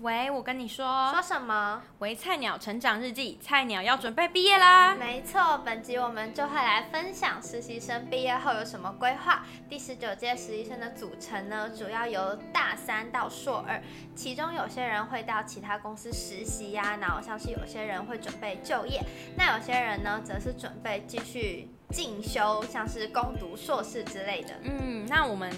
喂，我跟你说，说什么？喂，菜鸟成长日记，菜鸟要准备毕业啦。没错，本集我们就会来分享实习生毕业后有什么规划。第十九届实习生的组成呢，主要由大三到硕二，其中有些人会到其他公司实习呀、啊，然后像是有些人会准备就业，那有些人呢，则是准备继续进修，像是攻读硕士之类的。嗯，那我们。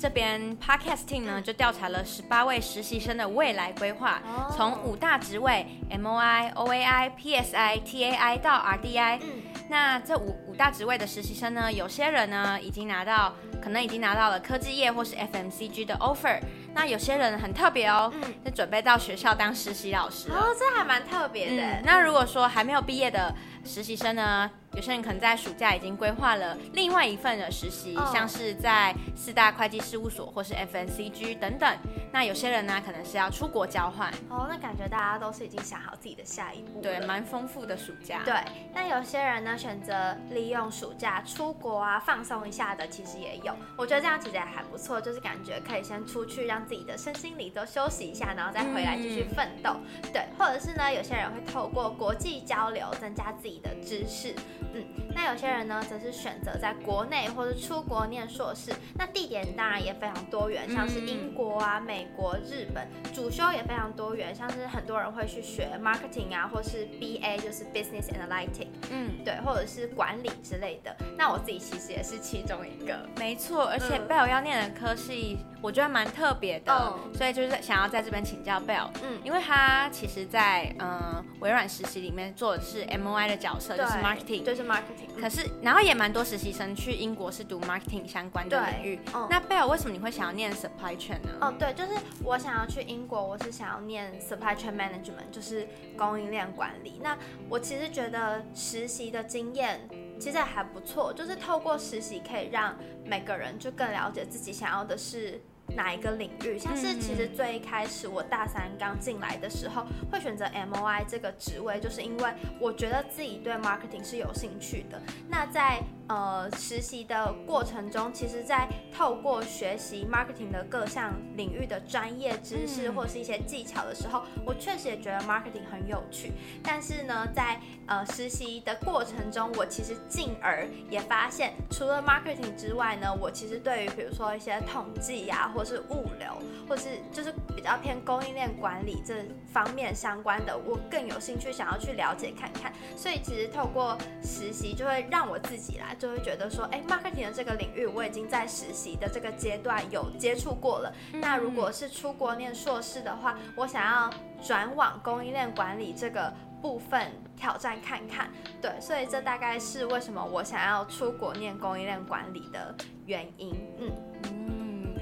这边 Podcasting 呢，就调查了十八位实习生的未来规划，从、oh. 五大职位 M O I O A I P S I T A I 到 R D I。嗯，那这五五大职位的实习生呢，有些人呢已经拿到，可能已经拿到了科技业或是 F M C G 的 offer。那有些人很特别哦，嗯，就准备到学校当实习老师。哦，这还蛮特别的、嗯。那如果说还没有毕业的实习生呢？有些人可能在暑假已经规划了另外一份的实习，oh. 像是在四大会计事务所或是 FNCG 等等。那有些人呢，可能是要出国交换。哦，oh, 那感觉大家都是已经想好自己的下一步。对，蛮丰富的暑假。对，那有些人呢，选择利用暑假出国啊，放松一下的，其实也有。我觉得这样其实也还不错，就是感觉可以先出去，让自己的身心灵都休息一下，然后再回来继续奋斗。嗯、对，或者是呢，有些人会透过国际交流增加自己的知识。嗯，那有些人呢，则是选择在国内或者出国念硕士。那地点当然也非常多元，像是英国啊、美国、日本。主修也非常多元，像是很多人会去学 marketing 啊，或是 BA，就是 business analytics。嗯，对，或者是管理之类的。那我自己其实也是其中一个。没错，而且 Bell 要念的科系，我觉得蛮特别的，嗯、所以就是想要在这边请教 Bell。嗯，因为他其实在嗯微软实习里面做的是 MOI 的角色，就是 marketing，就是 marketing。可是，然后也蛮多实习生去英国是读 marketing 相关的领域。嗯、那贝尔为什么你会想要念 supply chain 呢？哦，对，就是我想要去英国，我是想要念 supply chain management，就是供应链管理。那我其实觉得实习的经验其实还不错，就是透过实习可以让每个人就更了解自己想要的是。哪一个领域？像是其实最一开始我大三刚进来的时候，会选择 MOI 这个职位，就是因为我觉得自己对 marketing 是有兴趣的。那在呃，实习的过程中，其实，在透过学习 marketing 的各项领域的专业知识或是一些技巧的时候，我确实也觉得 marketing 很有趣。但是呢，在呃实习的过程中，我其实进而也发现，除了 marketing 之外呢，我其实对于比如说一些统计呀、啊，或是物流，或是就是比较偏供应链管理这方面相关的，我更有兴趣想要去了解看看。所以其实透过实习，就会让我自己来。就会觉得说，哎，marketing 的这个领域我已经在实习的这个阶段有接触过了。嗯、那如果是出国念硕士的话，我想要转往供应链管理这个部分挑战看看。对，所以这大概是为什么我想要出国念供应链管理的原因。嗯嗯，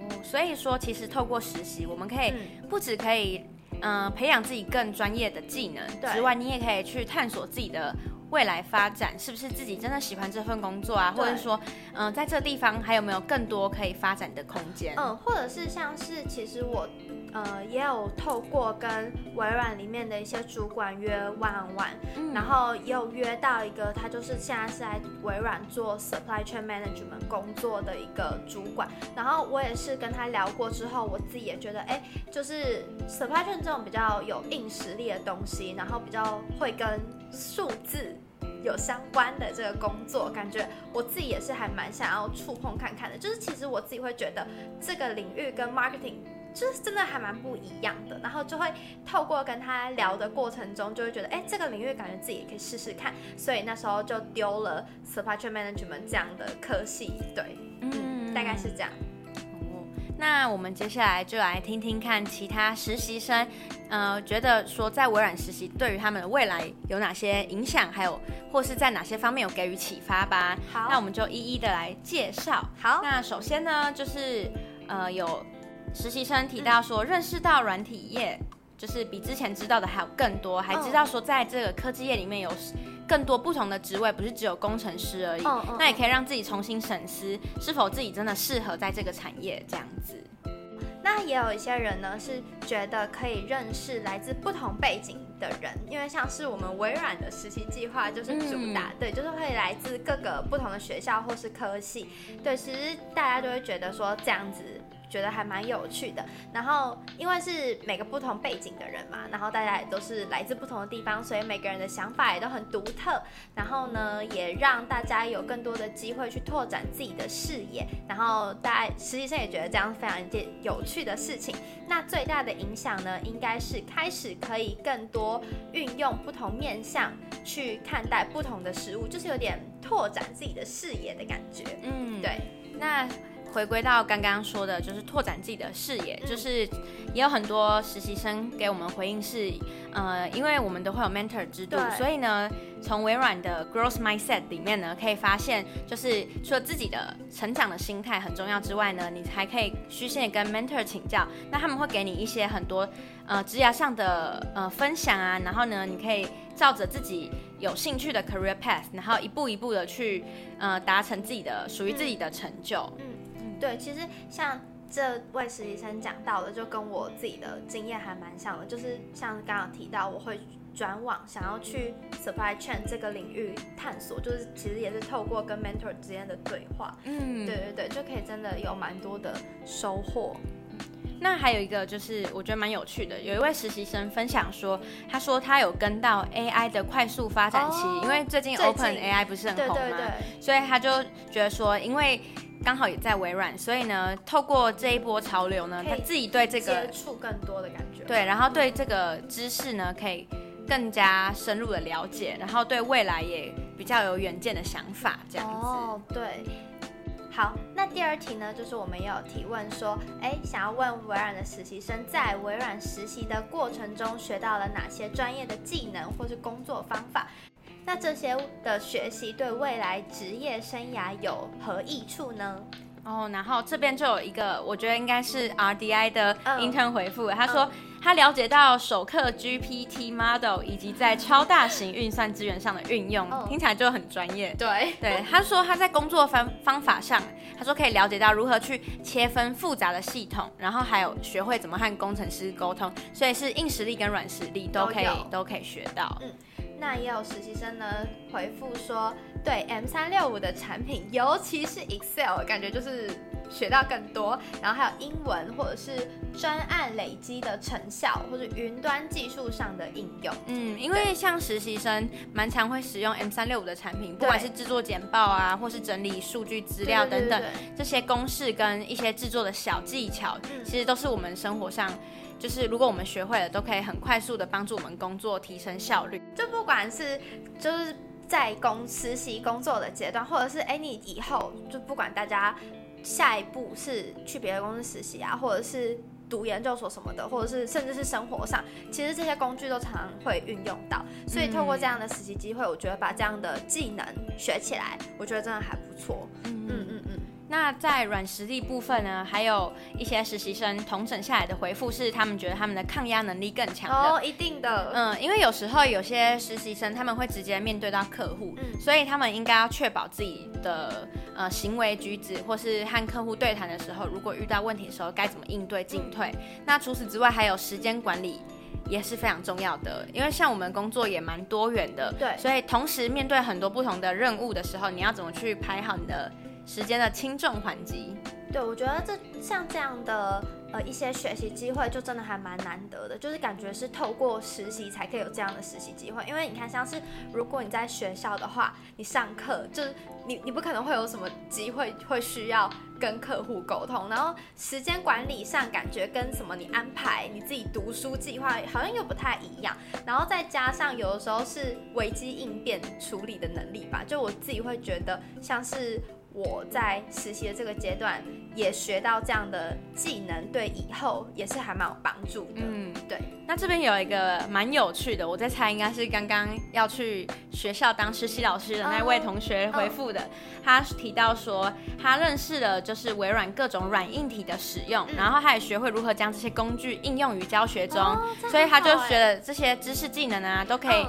哦，所以说其实透过实习，我们可以不止可以嗯、呃、培养自己更专业的技能之外，你也可以去探索自己的。未来发展是不是自己真的喜欢这份工作啊？或者说，嗯、呃，在这地方还有没有更多可以发展的空间？嗯，或者是像是其实我，呃，也有透过跟微软里面的一些主管约 one on one，嗯，然后也有约到一个他就是现在是在微软做 supply chain management 工作的一个主管，然后我也是跟他聊过之后，我自己也觉得，哎，就是 supply chain 这种比较有硬实力的东西，然后比较会跟数字。有相关的这个工作，感觉我自己也是还蛮想要触碰看看的。就是其实我自己会觉得这个领域跟 marketing 就是真的还蛮不一样的。然后就会透过跟他聊的过程中，就会觉得哎，这个领域感觉自己也可以试试看。所以那时候就丢了 supply chain management 这样的科系。对，嗯，大概是这样。那我们接下来就来听听看其他实习生，呃，觉得说在微软实习对于他们的未来有哪些影响，还有或是在哪些方面有给予启发吧。好，那我们就一一的来介绍。好，那首先呢，就是呃，有实习生提到说，认识到软体业就是比之前知道的还有更多，还知道说在这个科技业里面有。更多不同的职位，不是只有工程师而已。那也可以让自己重新审视，是否自己真的适合在这个产业这样子。那也有一些人呢，是觉得可以认识来自不同背景的人，因为像是我们微软的实习计划就是主打，嗯、对，就是会来自各个不同的学校或是科系。对，其实大家就会觉得说这样子。觉得还蛮有趣的。然后因为是每个不同背景的人嘛，然后大家也都是来自不同的地方，所以每个人的想法也都很独特。然后呢，也让大家有更多的机会去拓展自己的视野。然后大家实习生也觉得这样非常一件有趣的事情。那最大的影响呢，应该是开始可以更多运用不同面向去看待不同的事物，就是有点拓展自己的视野的感觉。嗯，对。那回归到刚刚说的，就是拓展自己的视野，嗯、就是也有很多实习生给我们回应是，呃，因为我们都会有 mentor 制度，所以呢，从微软的 growth mindset 里面呢，可以发现，就是除了自己的成长的心态很重要之外呢，你还可以虚心跟 mentor 请教，那他们会给你一些很多呃职涯上的呃分享啊，然后呢，你可以照着自己有兴趣的 career path，然后一步一步的去呃达成自己的属于自己的成就。嗯对，其实像这位实习生讲到的，就跟我自己的经验还蛮像的，就是像刚刚提到，我会转往想要去 supply chain 这个领域探索，就是其实也是透过跟 mentor 之间的对话，嗯，对对对，就可以真的有蛮多的收获。那还有一个就是我觉得蛮有趣的，有一位实习生分享说，他说他有跟到 AI 的快速发展期，哦、因为最近 Open AI 不是很红吗？对对对，所以他就觉得说，因为刚好也在微软，所以呢，透过这一波潮流呢，他自己对这个接触更多的感觉，对，然后对这个知识呢，可以更加深入的了解，然后对未来也比较有远见的想法，这样子。哦，对。好，那第二题呢，就是我们也有提问说，哎，想要问微软的实习生在微软实习的过程中学到了哪些专业的技能或是工作方法？那这些的学习对未来职业生涯有何益处呢？哦，然后这边就有一个，我觉得应该是 RDI 的 intern 回复，他说他了解到首课 GPT model 以及在超大型运算资源上的运用，听起来就很专业。对对，他说他在工作方方法上，他说可以了解到如何去切分复杂的系统，然后还有学会怎么和工程师沟通，所以是硬实力跟软实力都可以都，都可以学到。嗯。那也有实习生呢回复说，对 M 三六五的产品，尤其是 Excel，感觉就是学到更多。然后还有英文或者是专案累积的成效，或者云端技术上的应用。嗯，因为像实习生蛮常会使用 M 三六五的产品，不管是制作简报啊，或是整理数据资料等等，这些公式跟一些制作的小技巧，其实都是我们生活上。就是如果我们学会了，都可以很快速的帮助我们工作提升效率。就不管是就是在公实习工作的阶段，或者是哎你以后就不管大家下一步是去别的公司实习啊，或者是读研究所什么的，或者是甚至是生活上，其实这些工具都常常会运用到。所以透过这样的实习机会，我觉得把这样的技能学起来，我觉得真的还不错。嗯。那在软实力部分呢，还有一些实习生同整下来的回复是，他们觉得他们的抗压能力更强的。哦，一定的。嗯，因为有时候有些实习生他们会直接面对到客户，嗯，所以他们应该要确保自己的呃行为举止，或是和客户对谈的时候，如果遇到问题的时候该怎么应对进退。嗯。那除此之外，还有时间管理也是非常重要的，因为像我们工作也蛮多元的，对，所以同时面对很多不同的任务的时候，你要怎么去排好你的时间的轻重缓急，对，我觉得这像这样的呃一些学习机会，就真的还蛮难得的，就是感觉是透过实习才可以有这样的实习机会。因为你看，像是如果你在学校的话，你上课就是你你不可能会有什么机会会需要跟客户沟通，然后时间管理上感觉跟什么你安排你自己读书计划好像又不太一样，然后再加上有的时候是危机应变处理的能力吧，就我自己会觉得像是。我在实习的这个阶段也学到这样的技能，对以后也是还蛮有帮助的。嗯，对。那这边有一个蛮有趣的，我在猜应该是刚刚要去学校当实习老师的那位同学回复的。Oh, oh. 他提到说，他认识了就是微软各种软硬体的使用，嗯，然后他也学会如何将这些工具应用于教学中，oh, 所以他就学了这些知识技能啊都可以。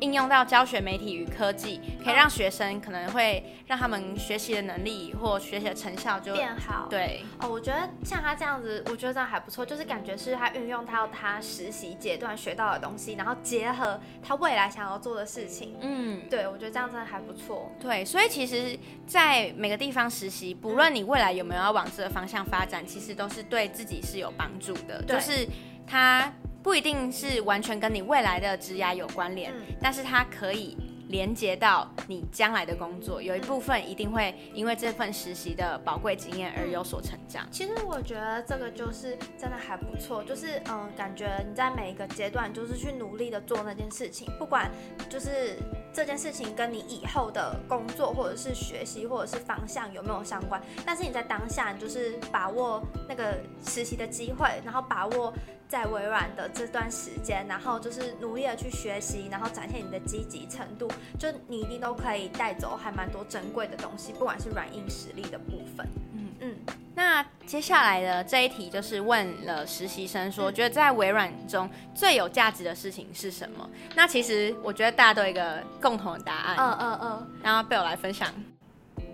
应用到教学媒体与科技，可以让学生可能会让他们学习的能力或学习的成效就变好。对哦，我觉得像他这样子，我觉得这样还不错，就是感觉是他运用到他实习阶段学到的东西，然后结合他未来想要做的事情。嗯，对，我觉得这样真的还不错。对，所以其实，在每个地方实习，不论你未来有没有要往这个方向发展，其实都是对自己是有帮助的。就是他。不一定是完全跟你未来的职涯有关联，嗯、但是它可以连接到你将来的工作，有一部分一定会因为这份实习的宝贵经验而有所成长。其实我觉得这个就是真的还不错，就是嗯，感觉你在每一个阶段就是去努力的做那件事情，不管就是这件事情跟你以后的工作或者是学习或者是方向有没有相关，但是你在当下你就是把握那个实习的机会，然后把握。在微软的这段时间，然后就是努力的去学习，然后展现你的积极程度，就你一定都可以带走还蛮多珍贵的东西，不管是软硬实力的部分。嗯嗯。那接下来的这一题就是问了实习生说，觉得在微软中最有价值的事情是什么？那其实我觉得大家都有一个共同的答案。嗯嗯嗯。然后被我来分享。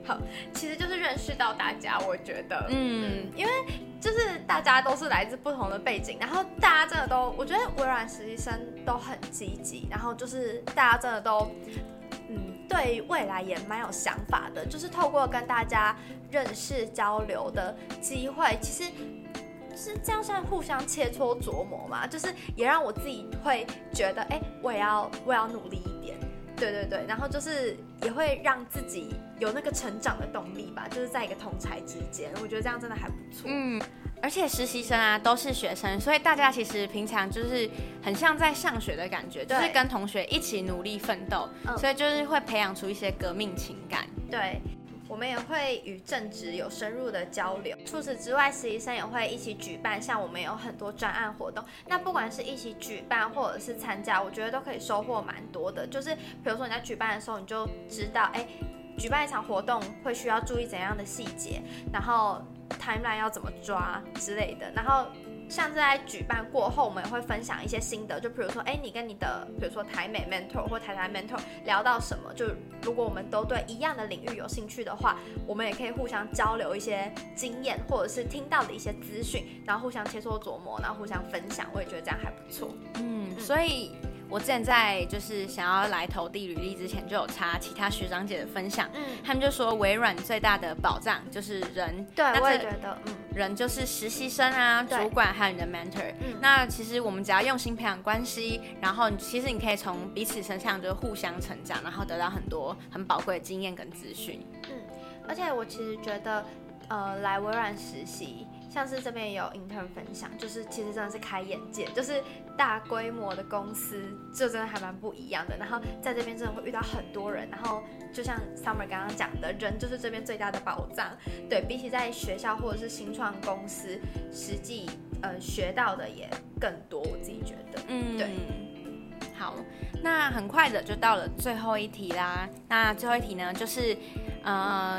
好，其实就是认识到大家，我觉得，嗯，因为就是大家都是来自不同的背景，然后大家真的都，我觉得微软实习生都很积极，然后就是大家真的都，嗯，对未来也蛮有想法的，就是透过跟大家认识交流的机会，其实是这样算互相切磋琢磨嘛，就是也让我自己会觉得，哎，我也要，我也要努力。对对对，然后就是也会让自己有那个成长的动力吧，就是在一个同才之间，我觉得这样真的还不错。嗯，而且实习生啊都是学生，所以大家其实平常就是很像在上学的感觉，就是跟同学一起努力奋斗，嗯、所以就是会培养出一些革命情感。对。我们也会与正职有深入的交流。除此之外，实习生也会一起举办，像我们有很多专案活动。那不管是一起举办或者是参加，我觉得都可以收获蛮多的。就是比如说你在举办的时候，你就知道，哎，举办一场活动会需要注意怎样的细节，然后 timeline 要怎么抓之类的，然后。像是在举办过后，我们也会分享一些心得，就比如说，哎，你跟你的，比如说台美 mentor 或台台 mentor 聊到什么，就如果我们都对一样的领域有兴趣的话，我们也可以互相交流一些经验，或者是听到的一些资讯，然后互相切磋琢磨，然后互相分享，我也觉得这样还不错。嗯，所以。我之前在就是想要来投递履历之前，就有查其他学长姐的分享，嗯，他们就说微软最大的保障就是人，对，我也觉得，嗯，人就是实习生啊，主管还有你的 mentor，嗯，那其实我们只要用心培养关系，然后其实你可以从彼此身上就互相成长，然后得到很多很宝贵的经验跟资讯，嗯，而且我其实觉得，呃，来微软实习。像是这边也有 intern 分享，就是其实真的是开眼界，就是大规模的公司就真的还蛮不一样的。然后在这边真的会遇到很多人，然后就像 Summer 刚刚讲的，人就是这边最大的保障。对，比起在学校或者是新创公司，实际呃学到的也更多。我自己觉得，嗯，对。好，那很快的就到了最后一题啦。那最后一题呢，就是呃。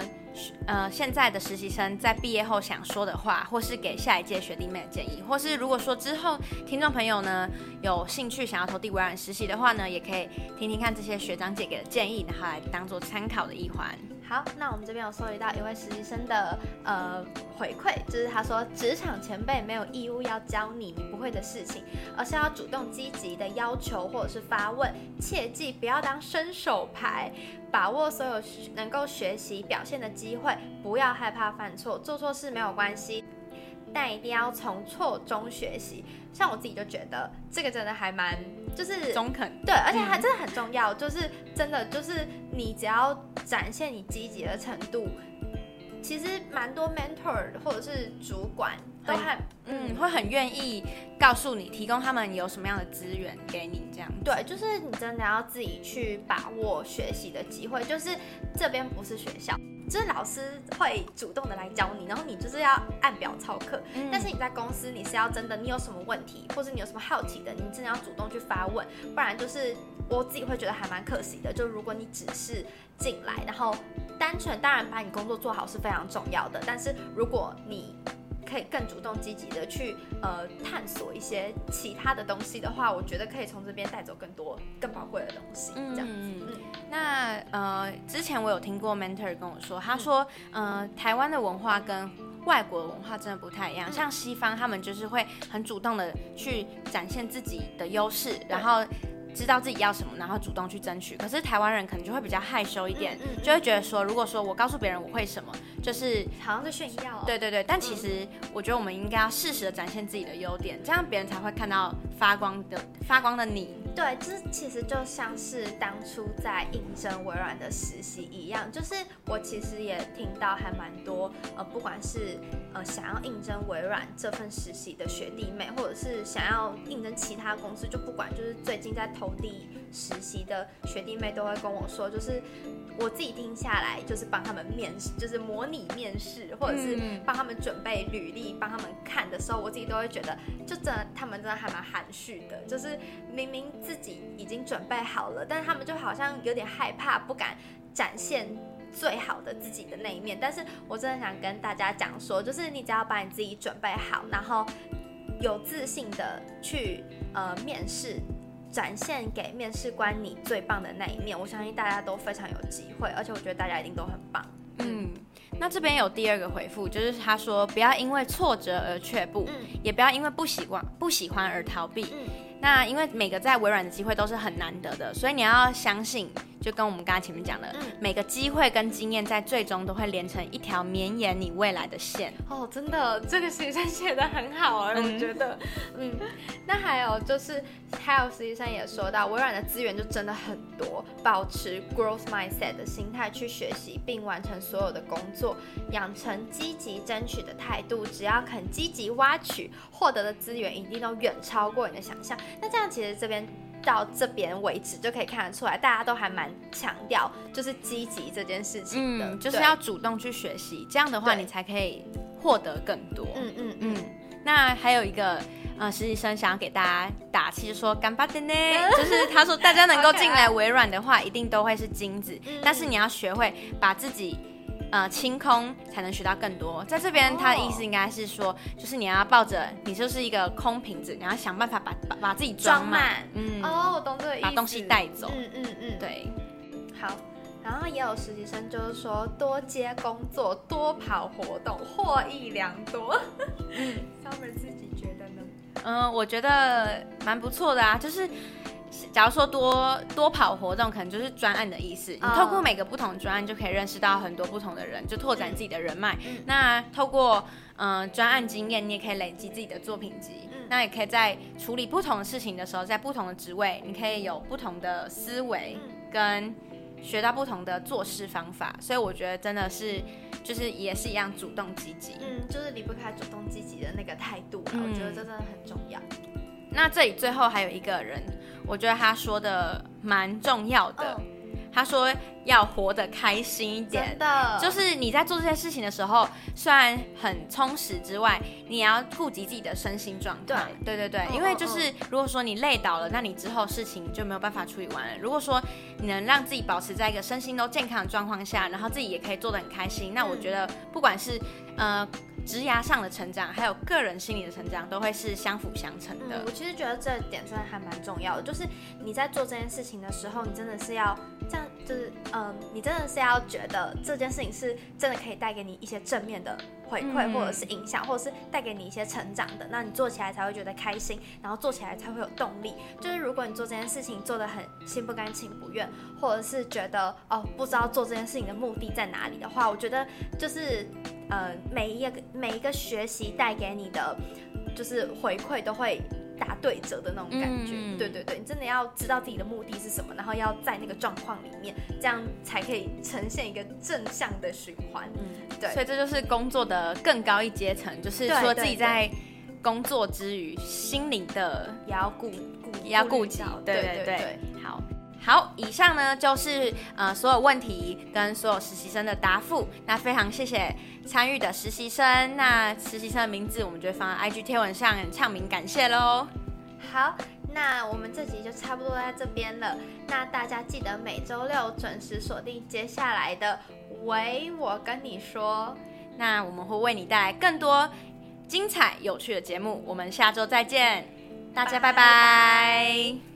呃，现在的实习生在毕业后想说的话，或是给下一届学弟妹的建议，或是如果说之后听众朋友呢有兴趣想要投递微软实习的话呢，也可以听听看这些学长姐给的建议，然后来当做参考的一环。好，那我们这边有收集到一位实习生的呃回馈，就是他说，职场前辈没有义务要教你你不会的事情，而是要主动积极的要求或者是发问，切记不要当伸手牌，把握所有能够学习表现的机会，不要害怕犯错，做错事没有关系。但一定要从错中学习，像我自己就觉得这个真的还蛮就是中肯，对，而且还真的很重要，就是真的就是你只要展现你积极的程度，其实蛮多 mentor 或者是主管都很嗯会很愿意告诉你，提供他们有什么样的资源给你这样。对，就是你真的要自己去把握学习的机会，就是这边不是学校。就是老师会主动的来教你，然后你就是要按表操课。嗯、但是你在公司，你是要真的，你有什么问题，或者你有什么好奇的，你真的要主动去发问，不然就是我自己会觉得还蛮可惜的。就如果你只是进来，然后单纯当然把你工作做好是非常重要的，但是如果你可以更主动积极的去呃探索一些其他的东西的话，我觉得可以从这边带走更多更宝贵的东西。这样子。嗯，嗯那呃，之前我有听过 mentor 跟我说，他说，嗯、呃，台湾的文化跟外国的文化真的不太一样。嗯、像西方，他们就是会很主动的去展现自己的优势，然后。知道自己要什么，然后主动去争取。可是台湾人可能就会比较害羞一点，嗯嗯、就会觉得说，如果说我告诉别人我会什么，就是好像在炫耀、哦。对对对，但其实我觉得我们应该要适时的展现自己的优点，这样别人才会看到发光的发光的你。对，这其实就像是当初在应征微软的实习一样，就是我其实也听到还蛮多，呃，不管是呃想要应征微软这份实习的学弟妹，或者是想要应征其他公司，就不管就是最近在投递实习的学弟妹，都会跟我说，就是。我自己听下来，就是帮他们面试，就是模拟面试，或者是帮他们准备履历，帮他们看的时候，我自己都会觉得，就真的他们真的还蛮含蓄的，就是明明自己已经准备好了，但是他们就好像有点害怕，不敢展现最好的自己的那一面。但是我真的想跟大家讲说，就是你只要把你自己准备好，然后有自信的去呃面试。展现给面试官你最棒的那一面，我相信大家都非常有机会，而且我觉得大家一定都很棒。嗯，那这边有第二个回复，就是他说不要因为挫折而却步，嗯、也不要因为不喜欢不喜欢而逃避。嗯、那因为每个在微软的机会都是很难得的，所以你要相信。就跟我们刚才前面讲的，嗯、每个机会跟经验在最终都会连成一条绵延你未来的线。哦，真的，这个实习生写的很好啊，嗯、我觉得。嗯，那还有就是，还有实习生也说到，微软的资源就真的很多，保持 growth mindset 的心态去学习并完成所有的工作，养成积极争取的态度，只要肯积极挖取，获得的资源一定都远超过你的想象。那这样其实这边。到这边为止就可以看得出来，大家都还蛮强调就是积极这件事情的，嗯，就是要主动去学习，这样的话你才可以获得更多。嗯嗯嗯。那还有一个呃实习生想要给大家打气，就说干巴的呢，就是他说大家能够进来微软的话，一定都会是金子，但是你要学会把自己。呃，清空才能学到更多。在这边，他的意思应该是说，就是你要抱着，你就是一个空瓶子，你要想办法把把把自己装满。嗯，哦，我懂这个意思。把东西带走。嗯嗯嗯，对。好，然后也有实习生就是说，多接工作，多跑活动，获益良多。嗯，Summer 自己觉得呢？嗯，我觉得蛮不错的啊，就是。假如说多多跑活动，可能就是专案的意思。你透过每个不同的专案，就可以认识到很多不同的人，就拓展自己的人脉。嗯、那透过嗯专案经验，你也可以累积自己的作品集。嗯、那也可以在处理不同的事情的时候，在不同的职位，你可以有不同的思维，跟学到不同的做事方法。所以我觉得真的是，就是也是一样主动积极。嗯，就是离不开主动积极的那个态度。嗯、我觉得这真的很重要。那这里最后还有一个人，我觉得他说的蛮重要的。他说要活得开心一点，真的，就是你在做这些事情的时候，虽然很充实之外，你也要顾及自己的身心状态。对，对对对，因为就是如果说你累倒了，那你之后事情就没有办法处理完了。如果说你能让自己保持在一个身心都健康的状况下，然后自己也可以做得很开心，那我觉得不管是呃。职涯上的成长，还有个人心理的成长，都会是相辅相成的。嗯，我其实觉得这点真的还蛮重要的，就是你在做这件事情的时候，你真的是要这样，就是嗯，你真的是要觉得这件事情是真的可以带给你一些正面的回馈，或者是影响，或者是带给你一些成长的，那你做起来才会觉得开心，然后做起来才会有动力。就是如果你做这件事情做的很心不甘情不愿，或者是觉得哦不知道做这件事情的目的在哪里的话，我觉得就是。呃，每一个每一个学习带给你的，就是回馈都会打对折的那种感觉。嗯、对对对，你真的要知道自己的目的是什么，然后要在那个状况里面，这样才可以呈现一个正向的循环。嗯，对。所以这就是工作的更高一阶层，就是说自己在工作之余，心灵的也要顾顾也要顾及。对对对。好，以上呢就是呃所有问题跟所有实习生的答复。那非常谢谢参与的实习生。那实习生的名字我们就会放在 IG 贴文上，唱名感谢喽。好，那我们这集就差不多在这边了。那大家记得每周六准时锁定接下来的《喂，我跟你说》。那我们会为你带来更多。精彩有趣的节目。我们下周再见，大家拜拜。拜拜。